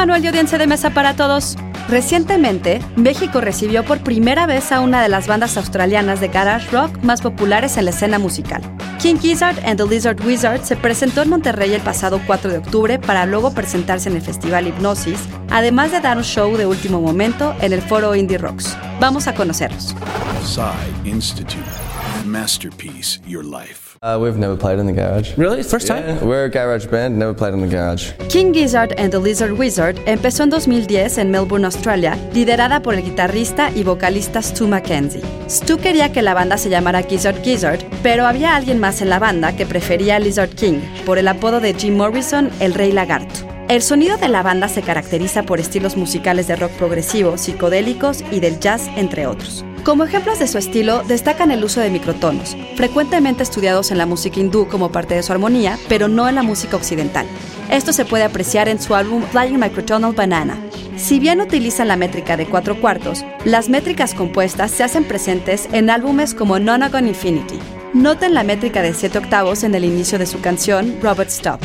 Manuel y audiencia de mesa para todos. Recientemente, México recibió por primera vez a una de las bandas australianas de garage rock más populares en la escena musical. King Gizzard and the Lizard Wizard se presentó en Monterrey el pasado 4 de octubre para luego presentarse en el Festival Hipnosis, además de dar un show de último momento en el foro Indie Rocks. Vamos a conocerlos. Side Institute. Masterpiece, your life. Uh, we've never played in the garage. Really? First time? Yeah, we're a garage band, never played in the garage. King Gizzard and the Lizard Wizard empezó en 2010 en Melbourne, Australia, liderada por el guitarrista y vocalista Stu Mackenzie. Stu quería que la banda se llamara Gizzard Gizzard, pero había alguien más en la banda que prefería Lizard King, por el apodo de Jim Morrison, el Rey Lagarto. El sonido de la banda se caracteriza por estilos musicales de rock progresivo, psicodélicos y del jazz, entre otros. Como ejemplos de su estilo, destacan el uso de microtonos, frecuentemente estudiados en la música hindú como parte de su armonía, pero no en la música occidental. Esto se puede apreciar en su álbum Flying Microtonal Banana. Si bien utilizan la métrica de cuatro cuartos, las métricas compuestas se hacen presentes en álbumes como Nonagon Infinity. Noten la métrica de 7 octavos en el inicio de su canción Robert Stop.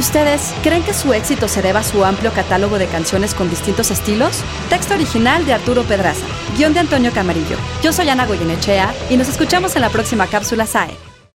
Ustedes creen que su éxito se deba a su amplio catálogo de canciones con distintos estilos? Texto original de Arturo Pedraza, guion de Antonio Camarillo. Yo soy Ana Goyenechea y nos escuchamos en la próxima cápsula SAE.